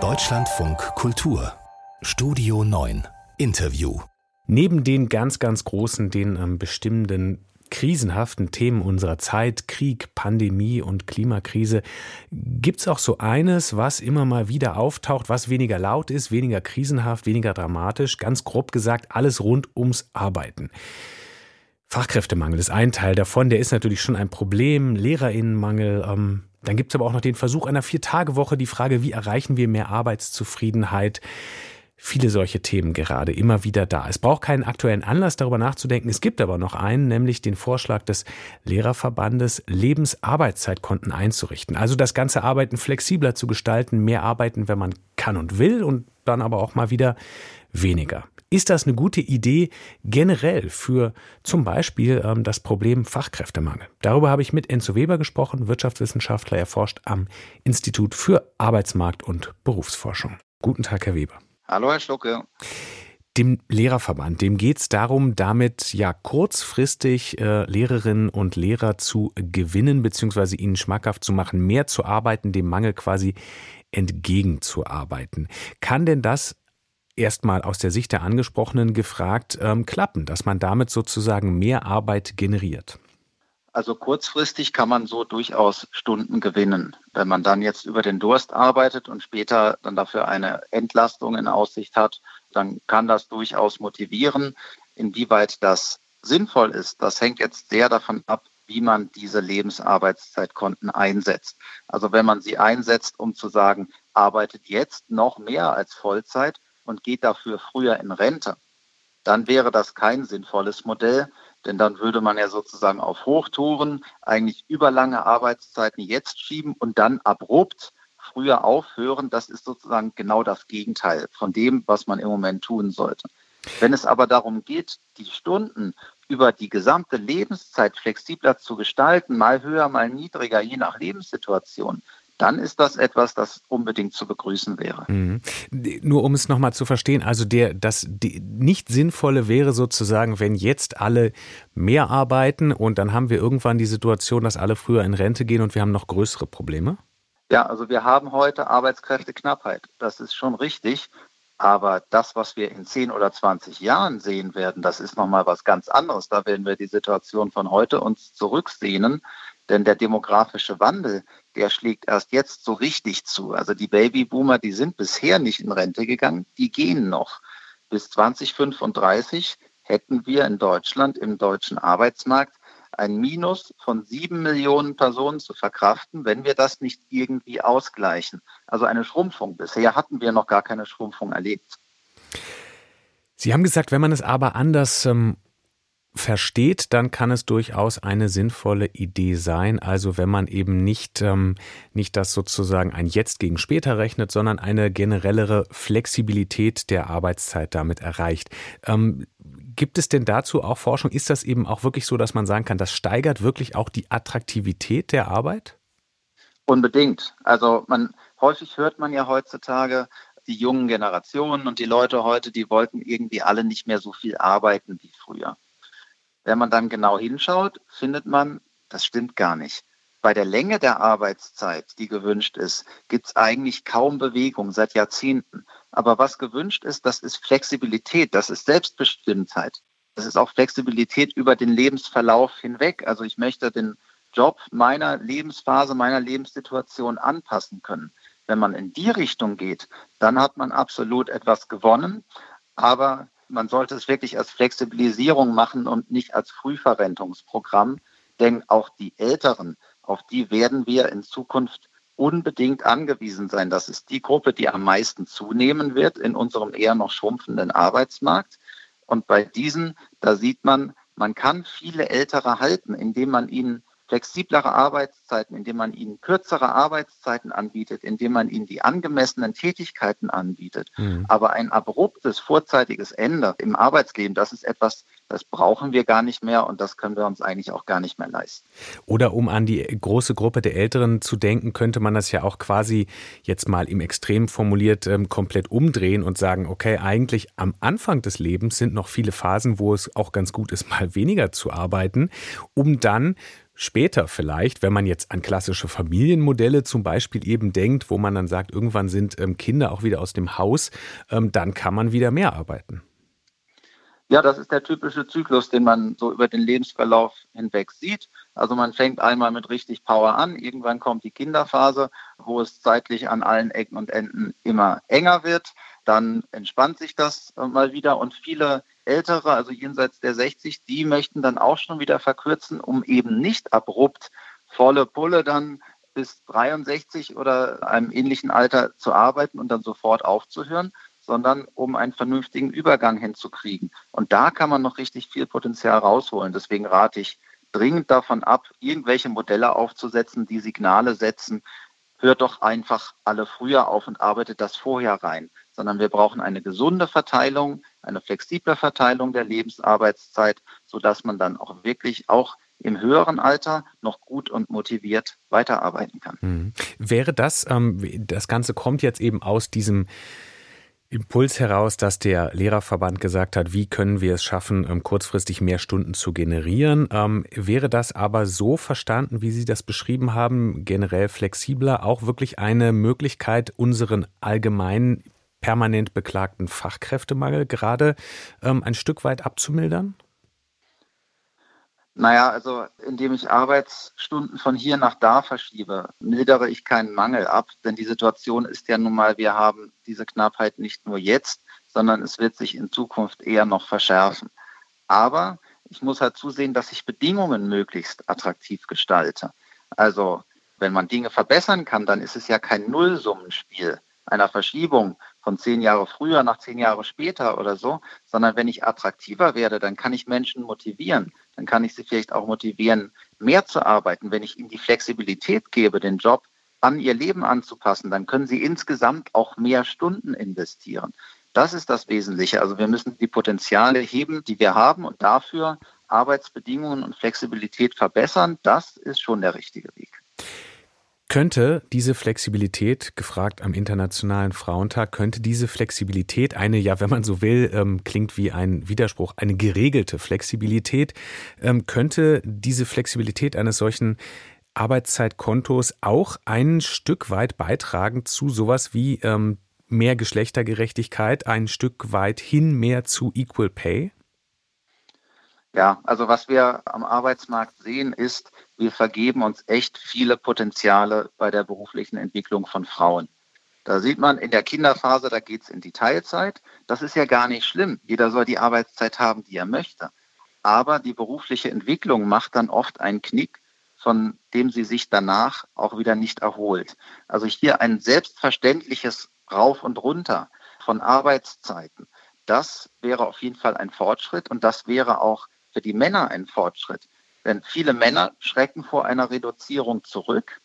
Deutschlandfunk Kultur. Studio 9 Interview. Neben den ganz, ganz großen, den ähm, bestimmenden krisenhaften Themen unserer Zeit, Krieg, Pandemie und Klimakrise, gibt es auch so eines, was immer mal wieder auftaucht, was weniger laut ist, weniger krisenhaft, weniger dramatisch, ganz grob gesagt, alles rund ums Arbeiten. Fachkräftemangel ist ein Teil davon, der ist natürlich schon ein Problem, Lehrerinnenmangel, ähm, dann gibt es aber auch noch den Versuch einer Vier-Tage-Woche, die Frage, wie erreichen wir mehr Arbeitszufriedenheit? viele solche Themen gerade immer wieder da. Es braucht keinen aktuellen Anlass, darüber nachzudenken. Es gibt aber noch einen, nämlich den Vorschlag des Lehrerverbandes, Lebensarbeitszeitkonten einzurichten. Also das ganze Arbeiten flexibler zu gestalten, mehr arbeiten, wenn man kann und will und dann aber auch mal wieder weniger. Ist das eine gute Idee generell für zum Beispiel ähm, das Problem Fachkräftemangel? Darüber habe ich mit Enzo Weber gesprochen, Wirtschaftswissenschaftler, erforscht am Institut für Arbeitsmarkt und Berufsforschung. Guten Tag, Herr Weber. Hallo, Herr Schlucke. Dem Lehrerverband, dem geht es darum, damit ja kurzfristig äh, Lehrerinnen und Lehrer zu gewinnen, beziehungsweise ihnen schmackhaft zu machen, mehr zu arbeiten, dem Mangel quasi entgegenzuarbeiten. Kann denn das erstmal aus der Sicht der Angesprochenen gefragt ähm, klappen, dass man damit sozusagen mehr Arbeit generiert? Also kurzfristig kann man so durchaus Stunden gewinnen. Wenn man dann jetzt über den Durst arbeitet und später dann dafür eine Entlastung in Aussicht hat, dann kann das durchaus motivieren. Inwieweit das sinnvoll ist, das hängt jetzt sehr davon ab, wie man diese Lebensarbeitszeitkonten einsetzt. Also wenn man sie einsetzt, um zu sagen, arbeitet jetzt noch mehr als Vollzeit und geht dafür früher in Rente, dann wäre das kein sinnvolles Modell, denn dann würde man ja sozusagen auf Hochtouren eigentlich überlange Arbeitszeiten jetzt schieben und dann abrupt früher aufhören. Das ist sozusagen genau das Gegenteil von dem, was man im Moment tun sollte. Wenn es aber darum geht, die Stunden über die gesamte Lebenszeit flexibler zu gestalten, mal höher, mal niedriger, je nach Lebenssituation, dann ist das etwas, das unbedingt zu begrüßen wäre. Mhm. Nur um es nochmal zu verstehen, also der, das die, nicht Sinnvolle wäre sozusagen, wenn jetzt alle mehr arbeiten und dann haben wir irgendwann die Situation, dass alle früher in Rente gehen und wir haben noch größere Probleme? Ja, also wir haben heute Arbeitskräfteknappheit. Das ist schon richtig. Aber das, was wir in 10 oder 20 Jahren sehen werden, das ist nochmal was ganz anderes. Da werden wir die Situation von heute uns zurücksehnen. Denn der demografische Wandel, der schlägt erst jetzt so richtig zu. Also die Babyboomer, die sind bisher nicht in Rente gegangen, die gehen noch. Bis 2035 hätten wir in Deutschland im deutschen Arbeitsmarkt ein Minus von sieben Millionen Personen zu verkraften, wenn wir das nicht irgendwie ausgleichen. Also eine Schrumpfung. Bisher hatten wir noch gar keine Schrumpfung erlebt. Sie haben gesagt, wenn man es aber anders ähm, versteht, dann kann es durchaus eine sinnvolle Idee sein. Also wenn man eben nicht, ähm, nicht das sozusagen ein Jetzt gegen später rechnet, sondern eine generellere Flexibilität der Arbeitszeit damit erreicht. Ähm, gibt es denn dazu auch Forschung? Ist das eben auch wirklich so, dass man sagen kann, das steigert wirklich auch die Attraktivität der Arbeit? Unbedingt. Also man häufig hört man ja heutzutage, die jungen Generationen und die Leute heute, die wollten irgendwie alle nicht mehr so viel arbeiten wie früher. Wenn man dann genau hinschaut, findet man, das stimmt gar nicht. Bei der Länge der Arbeitszeit, die gewünscht ist, gibt es eigentlich kaum Bewegung seit Jahrzehnten. Aber was gewünscht ist, das ist Flexibilität, das ist Selbstbestimmtheit. Das ist auch Flexibilität über den Lebensverlauf hinweg. Also ich möchte den Job meiner Lebensphase, meiner Lebenssituation anpassen können. Wenn man in die Richtung geht, dann hat man absolut etwas gewonnen. Aber man sollte es wirklich als Flexibilisierung machen und nicht als Frühverrentungsprogramm, denn auch die Älteren, auf die werden wir in Zukunft unbedingt angewiesen sein. Das ist die Gruppe, die am meisten zunehmen wird in unserem eher noch schrumpfenden Arbeitsmarkt. Und bei diesen, da sieht man, man kann viele Ältere halten, indem man ihnen flexiblere Arbeitszeiten, indem man ihnen kürzere Arbeitszeiten anbietet, indem man ihnen die angemessenen Tätigkeiten anbietet. Mhm. Aber ein abruptes, vorzeitiges Ende im Arbeitsleben, das ist etwas, das brauchen wir gar nicht mehr und das können wir uns eigentlich auch gar nicht mehr leisten. Oder um an die große Gruppe der Älteren zu denken, könnte man das ja auch quasi jetzt mal im Extrem formuliert ähm, komplett umdrehen und sagen, okay, eigentlich am Anfang des Lebens sind noch viele Phasen, wo es auch ganz gut ist, mal weniger zu arbeiten, um dann später vielleicht, wenn man jetzt an klassische Familienmodelle zum Beispiel eben denkt, wo man dann sagt, irgendwann sind ähm, Kinder auch wieder aus dem Haus, ähm, dann kann man wieder mehr arbeiten. Ja, das ist der typische Zyklus, den man so über den Lebensverlauf hinweg sieht. Also man fängt einmal mit richtig Power an, irgendwann kommt die Kinderphase, wo es zeitlich an allen Ecken und Enden immer enger wird. Dann entspannt sich das äh, mal wieder und viele Ältere, also jenseits der 60, die möchten dann auch schon wieder verkürzen, um eben nicht abrupt volle Pulle dann bis 63 oder einem ähnlichen Alter zu arbeiten und dann sofort aufzuhören, sondern um einen vernünftigen Übergang hinzukriegen. Und da kann man noch richtig viel Potenzial rausholen. Deswegen rate ich dringend davon ab, irgendwelche Modelle aufzusetzen, die Signale setzen, hört doch einfach alle früher auf und arbeitet das vorher rein, sondern wir brauchen eine gesunde Verteilung, eine flexible Verteilung der Lebensarbeitszeit, sodass man dann auch wirklich auch im höheren Alter noch gut und motiviert weiterarbeiten kann. Mhm. Wäre das, ähm, das Ganze kommt jetzt eben aus diesem Impuls heraus, dass der Lehrerverband gesagt hat, wie können wir es schaffen, ähm, kurzfristig mehr Stunden zu generieren. Ähm, wäre das aber so verstanden, wie Sie das beschrieben haben, generell flexibler, auch wirklich eine Möglichkeit, unseren allgemeinen permanent beklagten Fachkräftemangel gerade ähm, ein Stück weit abzumildern? Naja, also indem ich Arbeitsstunden von hier nach da verschiebe, mildere ich keinen Mangel ab, denn die Situation ist ja nun mal, wir haben diese Knappheit nicht nur jetzt, sondern es wird sich in Zukunft eher noch verschärfen. Aber ich muss halt zusehen, dass ich Bedingungen möglichst attraktiv gestalte. Also wenn man Dinge verbessern kann, dann ist es ja kein Nullsummenspiel einer Verschiebung von zehn Jahre früher nach zehn Jahre später oder so, sondern wenn ich attraktiver werde, dann kann ich Menschen motivieren. Dann kann ich sie vielleicht auch motivieren, mehr zu arbeiten. Wenn ich ihnen die Flexibilität gebe, den Job an ihr Leben anzupassen, dann können sie insgesamt auch mehr Stunden investieren. Das ist das Wesentliche. Also wir müssen die Potenziale heben, die wir haben und dafür Arbeitsbedingungen und Flexibilität verbessern. Das ist schon der richtige Weg. Könnte diese Flexibilität, gefragt am Internationalen Frauentag, könnte diese Flexibilität eine, ja, wenn man so will, ähm, klingt wie ein Widerspruch, eine geregelte Flexibilität, ähm, könnte diese Flexibilität eines solchen Arbeitszeitkontos auch ein Stück weit beitragen zu sowas wie ähm, mehr Geschlechtergerechtigkeit, ein Stück weit hin mehr zu Equal Pay? Ja, also was wir am Arbeitsmarkt sehen, ist, wir vergeben uns echt viele Potenziale bei der beruflichen Entwicklung von Frauen. Da sieht man in der Kinderphase, da geht es in die Teilzeit. Das ist ja gar nicht schlimm. Jeder soll die Arbeitszeit haben, die er möchte. Aber die berufliche Entwicklung macht dann oft einen Knick, von dem sie sich danach auch wieder nicht erholt. Also hier ein selbstverständliches Rauf und Runter von Arbeitszeiten. Das wäre auf jeden Fall ein Fortschritt und das wäre auch für die Männer ein Fortschritt. Denn viele Männer schrecken vor einer Reduzierung zurück.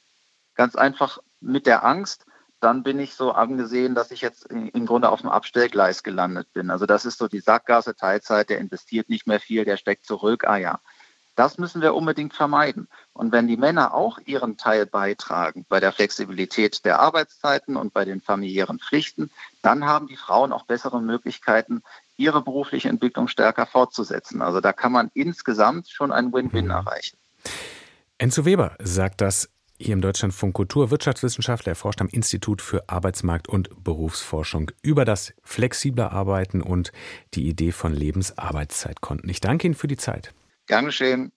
Ganz einfach mit der Angst, dann bin ich so angesehen, dass ich jetzt im Grunde auf dem Abstellgleis gelandet bin. Also das ist so die Sackgasse Teilzeit, der investiert nicht mehr viel, der steckt zurück. Ah ja, das müssen wir unbedingt vermeiden. Und wenn die Männer auch ihren Teil beitragen bei der Flexibilität der Arbeitszeiten und bei den familiären Pflichten, dann haben die Frauen auch bessere Möglichkeiten, ihre berufliche Entwicklung stärker fortzusetzen. Also da kann man insgesamt schon ein Win-Win mhm. erreichen. Enzo Weber sagt das hier im Deutschlandfunk Kultur Wirtschaftswissenschaftler, er forscht am Institut für Arbeitsmarkt und Berufsforschung über das flexible Arbeiten und die Idee von Lebensarbeitszeitkonten. Ich danke Ihnen für die Zeit. Gern geschehen.